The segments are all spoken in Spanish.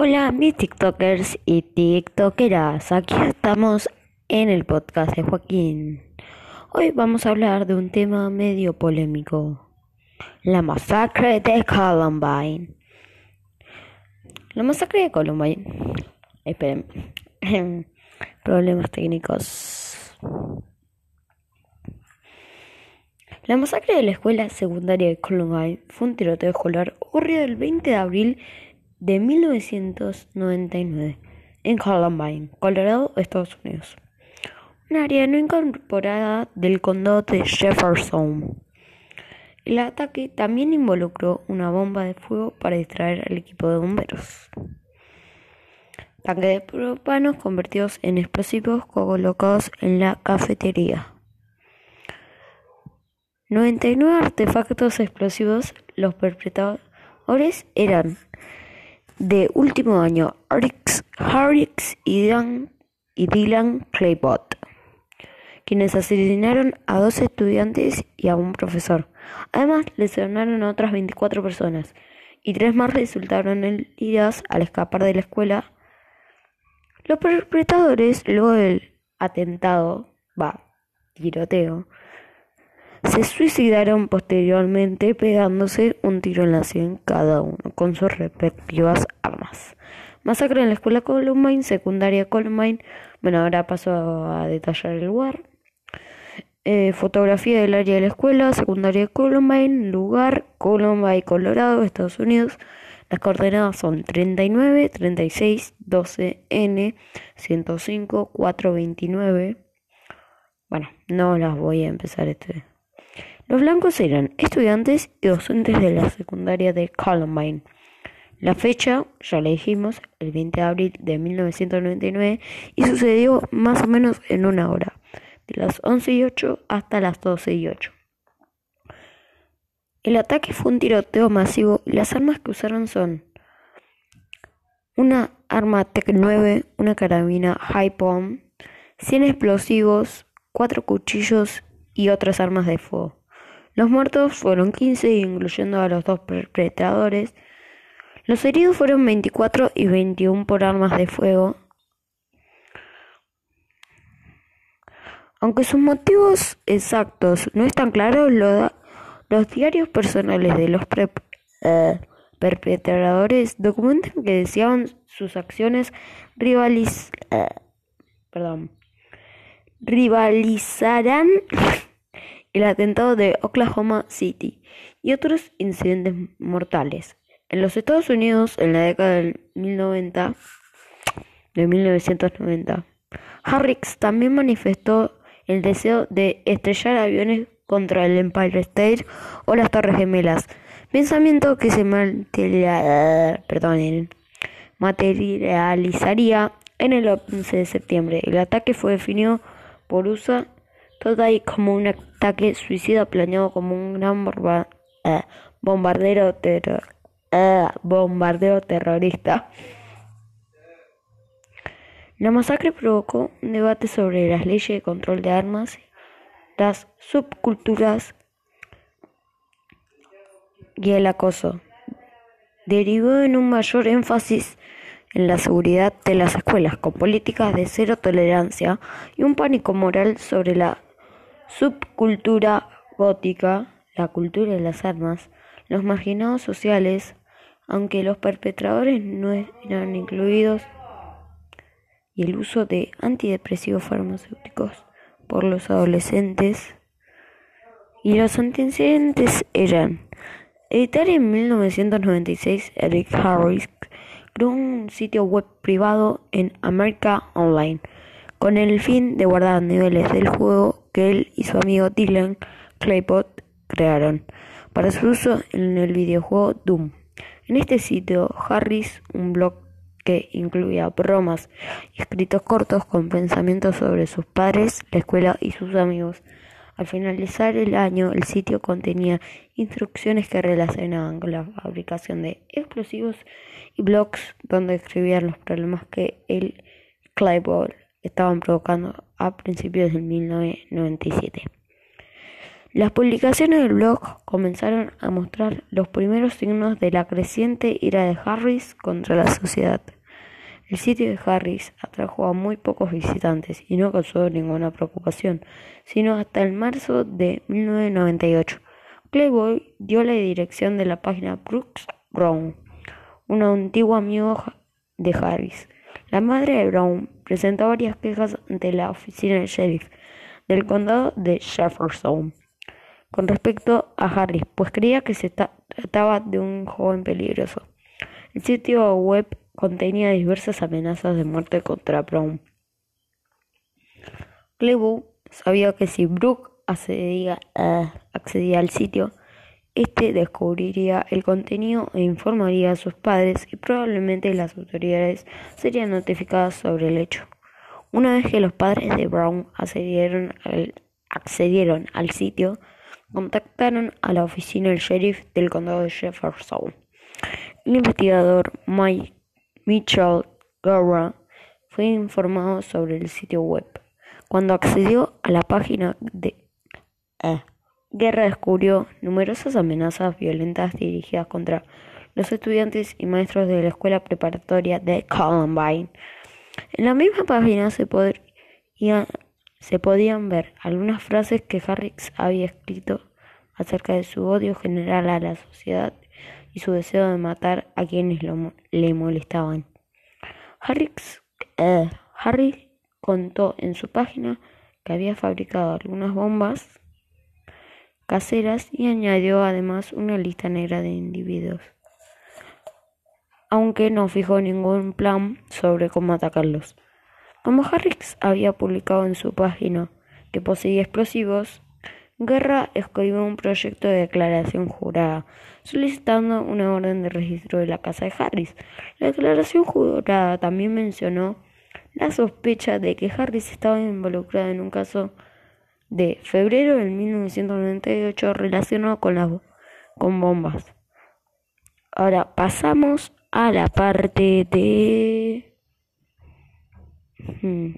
Hola mis TikTokers y TikTokeras, aquí estamos en el podcast de Joaquín. Hoy vamos a hablar de un tema medio polémico, la masacre de Columbine. La masacre de Columbine. Esperen, problemas técnicos. La masacre de la escuela secundaria de Columbine fue un tiroteo escolar ocurrido el 20 de abril de 1999 en Columbine, Colorado, Estados Unidos, un área no incorporada del condado de Jefferson. El ataque también involucró una bomba de fuego para distraer al equipo de bomberos. Tanques de propanos convertidos en explosivos colocados en la cafetería. 99 artefactos explosivos, los perpetradores eran de último año, Harrix y, y Dylan Claybot, quienes asesinaron a dos estudiantes y a un profesor. Además, lesionaron a otras 24 personas y tres más resultaron heridas al escapar de la escuela. Los perpetradores, luego del atentado, va, tiroteo, se suicidaron posteriormente pegándose un tiro en la sien cada uno con sus respectivas armas. Masacre en la escuela Columbine, secundaria Columbine. Bueno, ahora paso a detallar el lugar. Eh, fotografía del área de la escuela, secundaria Columbine, lugar Columbine, Colorado, Estados Unidos. Las coordenadas son 39, 36, 12, N, 105, 429. Bueno, no las voy a empezar este los blancos eran estudiantes y docentes de la secundaria de Columbine. La fecha, ya le dijimos, el 20 de abril de 1999 y sucedió más o menos en una hora, de las 11 y 8 hasta las 12 y 8. El ataque fue un tiroteo masivo y las armas que usaron son una arma Tec 9, una carabina High Bomb, 100 explosivos, 4 cuchillos y otras armas de fuego. Los muertos fueron 15, incluyendo a los dos perpetradores. Los heridos fueron 24 y 21 por armas de fuego. Aunque sus motivos exactos no están claros, los diarios personales de los eh, perpetradores documentan que deseaban sus acciones rivaliz eh, perdón, rivalizarán el atentado de Oklahoma City y otros incidentes mortales. En los Estados Unidos, en la década del 1090, de 1990, Harrix también manifestó el deseo de estrellar aviones contra el Empire State o las Torres Gemelas, pensamiento que se materializaría en el 11 de septiembre. El ataque fue definido por USA Today como un ataque suicida planeado como un gran eh, bombardero, eh, bombardeo terrorista. La masacre provocó un debate sobre las leyes de control de armas, las subculturas y el acoso. Derivó en un mayor énfasis en la seguridad de las escuelas, con políticas de cero tolerancia y un pánico moral sobre la subcultura gótica, la cultura de las armas, los marginados sociales, aunque los perpetradores no eran incluidos, y el uso de antidepresivos farmacéuticos por los adolescentes. Y los antecedentes eran editar en 1996 Eric Harris creó un sitio web privado en America Online con el fin de guardar niveles del juego que él y su amigo Dylan Claypot crearon para su uso en el videojuego Doom. En este sitio, Harris, un blog que incluía bromas y escritos cortos con pensamientos sobre sus padres, la escuela y sus amigos. Al finalizar el año, el sitio contenía instrucciones que relacionaban con la fabricación de explosivos y blogs donde escribían los problemas que el Claypot estaban provocando a principios del 1997. Las publicaciones del blog comenzaron a mostrar los primeros signos de la creciente ira de Harris contra la sociedad. El sitio de Harris atrajo a muy pocos visitantes y no causó ninguna preocupación, sino hasta el marzo de 1998. Playboy dio la dirección de la página Brooks Brown, un antiguo amigo de Harris. La madre de Brown presentó varias quejas ante la oficina del sheriff del condado de Jefferson con respecto a Harris, pues creía que se trataba de un joven peligroso. El sitio web contenía diversas amenazas de muerte contra Brown. Clevo sabía que si Brooke accedía, accedía al sitio, este descubriría el contenido e informaría a sus padres y probablemente las autoridades serían notificadas sobre el hecho. Una vez que los padres de Brown accedieron al, sitio, contactaron a la oficina del sheriff del condado de Jefferson. El investigador Mike Mitchell Guerra fue informado sobre el sitio web. Cuando accedió a la página de eh, Guerra descubrió numerosas amenazas violentas dirigidas contra los estudiantes y maestros de la escuela preparatoria de Columbine. En la misma página se, se podían ver algunas frases que Harris había escrito acerca de su odio general a la sociedad y su deseo de matar a quienes le molestaban. Harris, eh, Harry contó en su página que había fabricado algunas bombas caseras y añadió además una lista negra de individuos, aunque no fijó ningún plan sobre cómo atacarlos. Como Harris había publicado en su página que poseía explosivos, Guerra escribió un proyecto de declaración jurada, solicitando una orden de registro de la casa de Harris. La declaración jurada también mencionó la sospecha de que Harris estaba involucrado en un caso de febrero de 1998 relacionado con las con bombas. Ahora pasamos a la parte de hmm.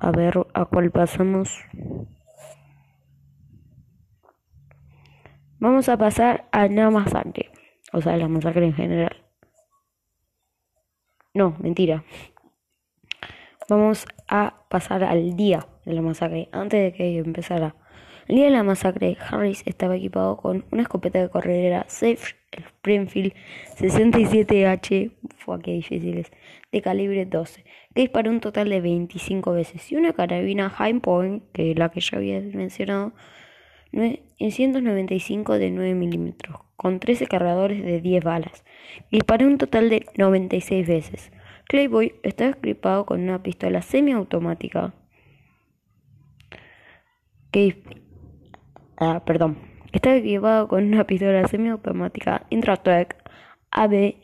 a ver a cuál pasamos. Vamos a pasar a la masacre. O sea, la masacre en general. No, mentira. Vamos a pasar al día de la masacre. Antes de que empezara. El día de la masacre, Harris estaba equipado con una escopeta de corredera Safe Springfield 67H, fue de calibre 12, que disparó un total de 25 veces, y una carabina High Point, que es la que ya había mencionado, en 195 de 9 milímetros, con 13 cargadores de 10 balas. Disparó un total de 96 veces. Clayboy estaba equipado con una pistola semiautomática que ah, perdón, estaba equipado con una pistola semiautomática Intratrack AB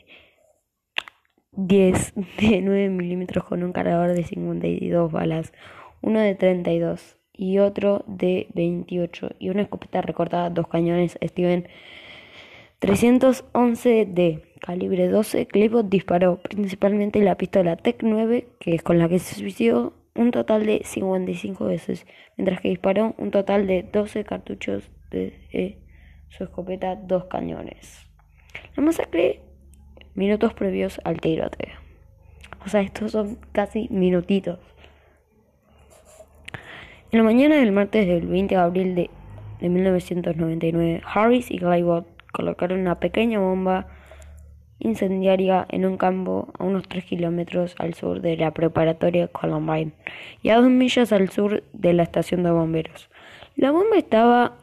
10 de 9 milímetros con un cargador de 52 balas, uno de 32 y otro de 28 y una escopeta recortada, dos cañones Steven 311 de calibre 12. Clipot disparó principalmente la pistola Tec 9, que es con la que se suicidó, un total de 55 veces, mientras que disparó un total de 12 cartuchos de su escopeta, dos cañones. La masacre minutos previos al tiroteo. O sea, estos son casi minutitos. En la mañana del martes del 20 de abril de, 1999, Harris y Claybot colocaron una pequeña bomba incendiaria en un campo a unos 3 kilómetros al sur de la preparatoria Columbine y a 2 millas al sur de la estación de bomberos. La bomba estaba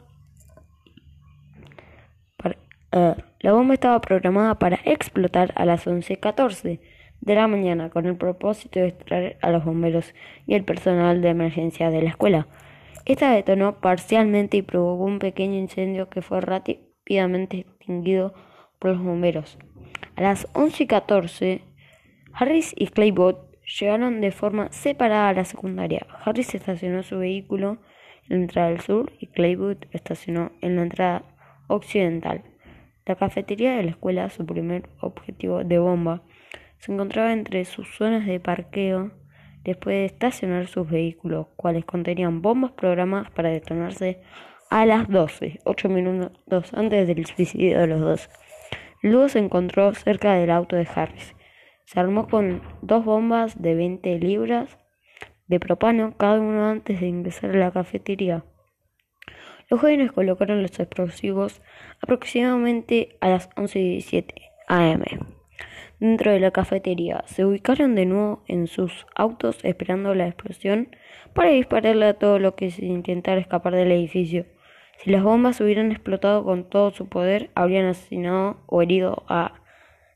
eh, la bomba estaba programada para explotar a las 11.14 de la mañana con el propósito de extraer a los bomberos y el personal de emergencia de la escuela. Esta detonó parcialmente y provocó un pequeño incendio que fue rápidamente extinguido por los bomberos. A las 11 y 14, Harris y Claybot llegaron de forma separada a la secundaria. Harris estacionó su vehículo en la entrada del sur y Claybot estacionó en la entrada occidental. La cafetería de la escuela, su primer objetivo de bomba, se encontraba entre sus zonas de parqueo después de estacionar sus vehículos, cuales contenían bombas programadas para detonarse a las 12, 8 minutos antes del suicidio de los dos. Luego se encontró cerca del auto de Harris. Se armó con dos bombas de 20 libras de propano, cada uno antes de ingresar a la cafetería. Los jóvenes colocaron los explosivos aproximadamente a las 11.17 am. Dentro de la cafetería se ubicaron de nuevo en sus autos esperando la explosión para dispararle a todo lo que se intentara escapar del edificio. Si las bombas hubieran explotado con todo su poder, habrían asesinado o herido a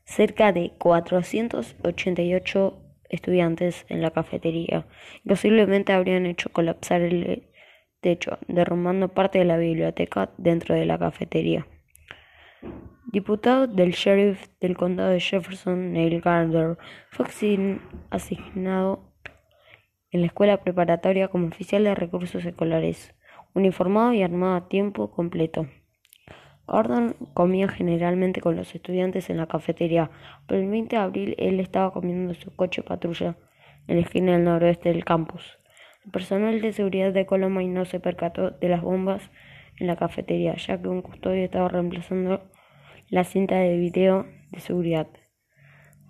cerca de 488 estudiantes en la cafetería y posiblemente habrían hecho colapsar el techo, derrumbando parte de la biblioteca dentro de la cafetería. Diputado del sheriff del condado de Jefferson, Neil Gardner, fue asignado en la escuela preparatoria como oficial de recursos escolares, uniformado y armado a tiempo completo. Gordon comía generalmente con los estudiantes en la cafetería, pero el 20 de abril él estaba comiendo su coche patrulla en la esquina del noroeste del campus. El personal de seguridad de Columbine no se percató de las bombas en la cafetería, ya que un custodio estaba reemplazando la cinta de video de seguridad.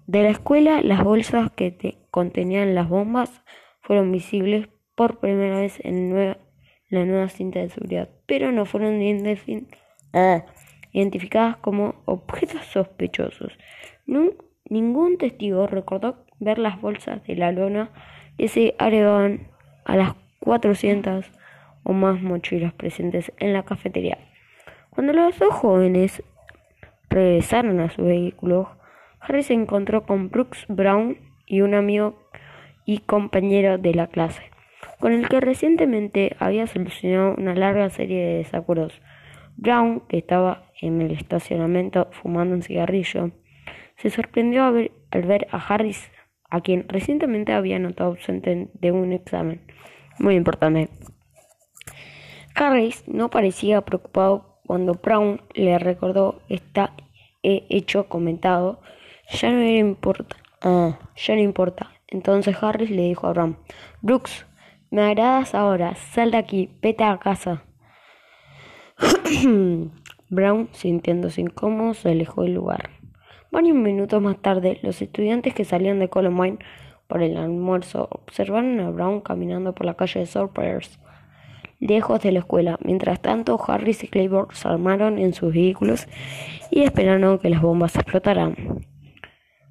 De la escuela, las bolsas que contenían las bombas fueron visibles por primera vez en la nueva cinta de seguridad, pero no fueron ah, identificadas como objetos sospechosos. ningún testigo recordó ver las bolsas de la lona que se agregaban a las 400 o más mochilas presentes en la cafetería. Cuando los dos jóvenes regresaron a su vehículo, Harry se encontró con Brooks Brown y un amigo y compañero de la clase, con el que recientemente había solucionado una larga serie de desacuerdos. Brown, que estaba en el estacionamiento fumando un cigarrillo, se sorprendió al ver a Harris, a quien recientemente había notado ausente de un examen muy importante. Harris no parecía preocupado cuando Brown le recordó esta hecho comentado, ya no importa. Ah, ya no importa. Entonces Harris le dijo a Brown, Brooks, me agradas ahora, sal de aquí, vete a casa. Brown, sintiéndose incómodo, se alejó del lugar. Varios minutos más tarde, los estudiantes que salían de Columbine por el almuerzo observaron a Brown caminando por la calle de Surprise lejos de la escuela. Mientras tanto, Harris y Claiborne se armaron en sus vehículos y esperaron que las bombas explotaran.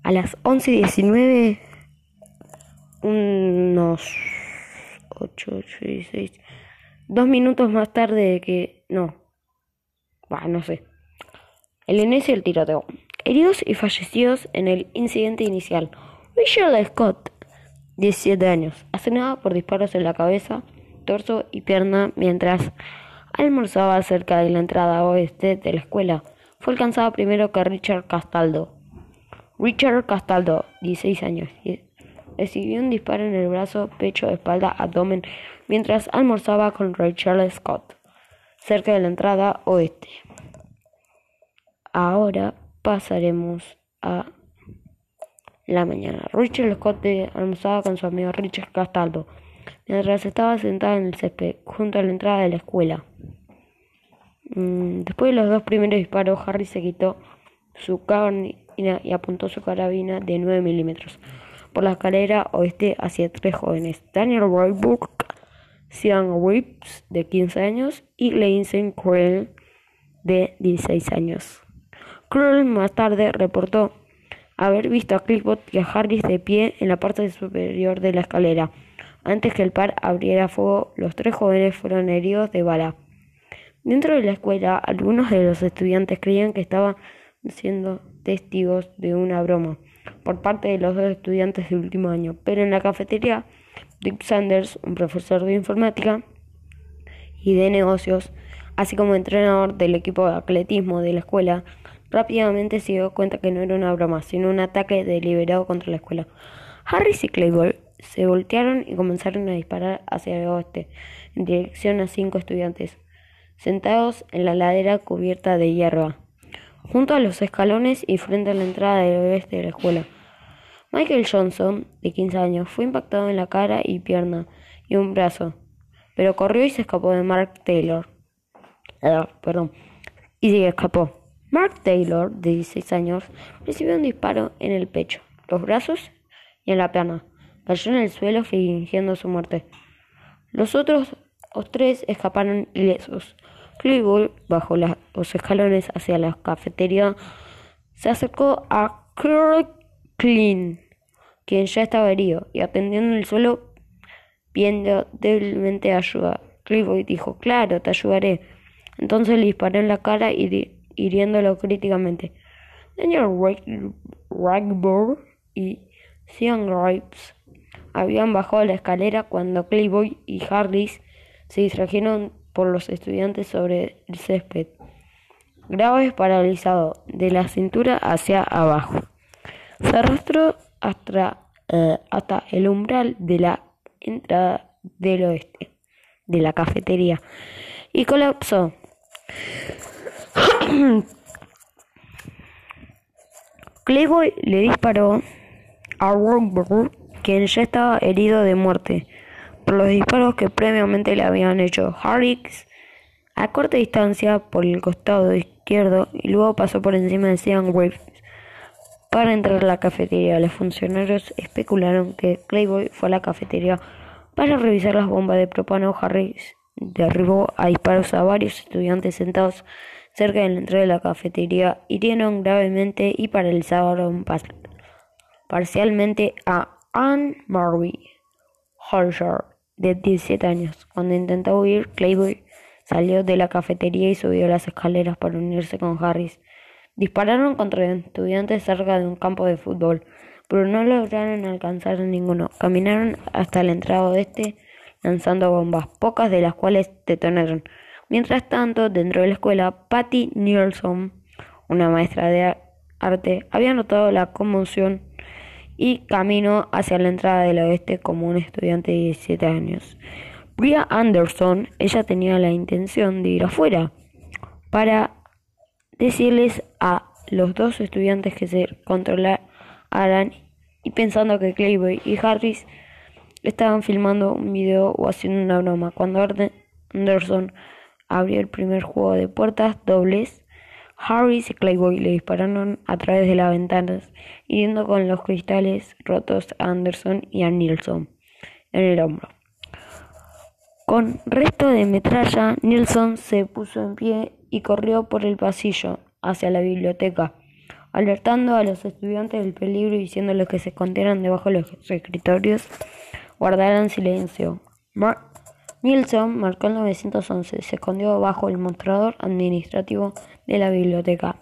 A las 11.19, unos 8, 6, dos minutos más tarde de que... No, no sé. El inicio del tiroteo. Heridos y fallecidos en el incidente inicial. Richard Scott, 17 años, asesinado por disparos en la cabeza torso y pierna mientras almorzaba cerca de la entrada oeste de la escuela. Fue alcanzado primero que Richard Castaldo. Richard Castaldo, 16 años, recibió un disparo en el brazo, pecho, espalda, abdomen mientras almorzaba con Richard Scott cerca de la entrada oeste. Ahora pasaremos a la mañana. Richard Scott almorzaba con su amigo Richard Castaldo mientras estaba sentada en el césped, junto a la entrada de la escuela. Mm, después de los dos primeros disparos, Harry se quitó su carabina y apuntó su carabina de 9 milímetros por la escalera oeste hacia tres jóvenes: Daniel Royburg, Sean Rips, de 15 años, y Lindsay Creel, de 16 años. Creel más tarde reportó haber visto a Clifford y a Harris de pie en la parte superior de la escalera. Antes que el par abriera fuego, los tres jóvenes fueron heridos de bala. Dentro de la escuela, algunos de los estudiantes creían que estaban siendo testigos de una broma por parte de los dos estudiantes del último año, pero en la cafetería, Dick Sanders, un profesor de informática y de negocios, así como entrenador del equipo de atletismo de la escuela, rápidamente se dio cuenta que no era una broma, sino un ataque deliberado contra la escuela. Harris y Claiborne se voltearon y comenzaron a disparar hacia el oeste, en dirección a cinco estudiantes, sentados en la ladera cubierta de hierba, junto a los escalones y frente a la entrada del oeste de la escuela. Michael Johnson, de 15 años, fue impactado en la cara y pierna y un brazo, pero corrió y se escapó de Mark Taylor. Ah, perdón. Y se escapó. Mark Taylor, de 16 años, recibió un disparo en el pecho, los brazos y en la pierna. Cayó en el suelo fingiendo su muerte. Los otros tres escaparon ilesos. Cleveland bajó los escalones hacia la cafetería. Se acercó a Kirk Klein, quien ya estaba herido, y atendiendo en el suelo, viendo débilmente ayuda. Cleveland dijo, claro, te ayudaré. Entonces le disparó en la cara y hiriéndolo críticamente. Daniel Ragbourne y Sean Grimes habían bajado la escalera cuando Clayboy y Harris se distrajeron por los estudiantes sobre el césped. Graves paralizado de la cintura hacia abajo. Se arrastró hasta, eh, hasta el umbral de la entrada del oeste de la cafetería y colapsó. Clayboy le disparó a Rockburn, quien ya estaba herido de muerte por los disparos que previamente le habían hecho Harris a corta distancia por el costado izquierdo y luego pasó por encima de Sean Graves para entrar a la cafetería. Los funcionarios especularon que Clayboy fue a la cafetería para revisar las bombas de propano. Harris derribó a disparos a varios estudiantes sentados cerca de la entrada de la cafetería, hirieron gravemente y paralizaron parcialmente a Anne Marie Holscher, de 17 años. Cuando intentó huir, Clayboy salió de la cafetería y subió las escaleras para unirse con Harris. Dispararon contra estudiantes cerca de un campo de fútbol, pero no lograron alcanzar a ninguno. Caminaron hasta la entrada oeste lanzando bombas, pocas de las cuales detonaron. Mientras tanto, dentro de la escuela, Patty Nielsen, una maestra de arte, había notado la conmoción y caminó hacia la entrada del oeste como un estudiante de 17 años. Bria Anderson, ella tenía la intención de ir afuera para decirles a los dos estudiantes que se controlaran y pensando que Clayboy y Harris estaban filmando un video o haciendo una broma. Cuando Anderson abrió el primer juego de puertas dobles. Harris y Clayboy le dispararon a través de las ventanas, hiriendo con los cristales rotos a Anderson y a Nilsson en el hombro. Con resto de metralla, Nilsson se puso en pie y corrió por el pasillo hacia la biblioteca, alertando a los estudiantes del peligro y diciéndoles que se escondieran debajo de los escritorios, guardaran silencio. Nilsson marcó en 1911. Se escondió bajo el mostrador administrativo de la biblioteca.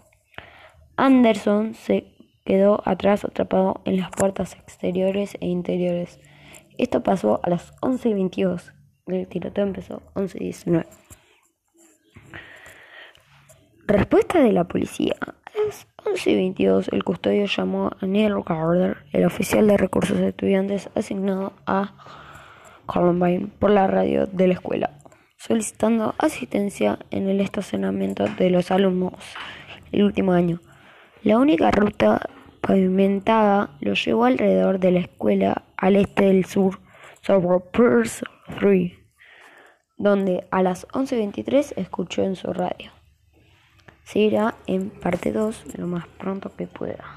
Anderson se quedó atrás atrapado en las puertas exteriores e interiores. Esto pasó a las 11 y 22. El tiroteo empezó 11 y 19. Respuesta de la policía. A las 11 y 22 el custodio llamó a Neil Carter, el oficial de recursos estudiantes asignado a Columbine por la radio de la escuela, solicitando asistencia en el estacionamiento de los alumnos el último año. La única ruta pavimentada lo llevó alrededor de la escuela al este del sur sobre Pierce 3, donde a las 11.23 escuchó en su radio. Se irá en parte 2 lo más pronto que pueda.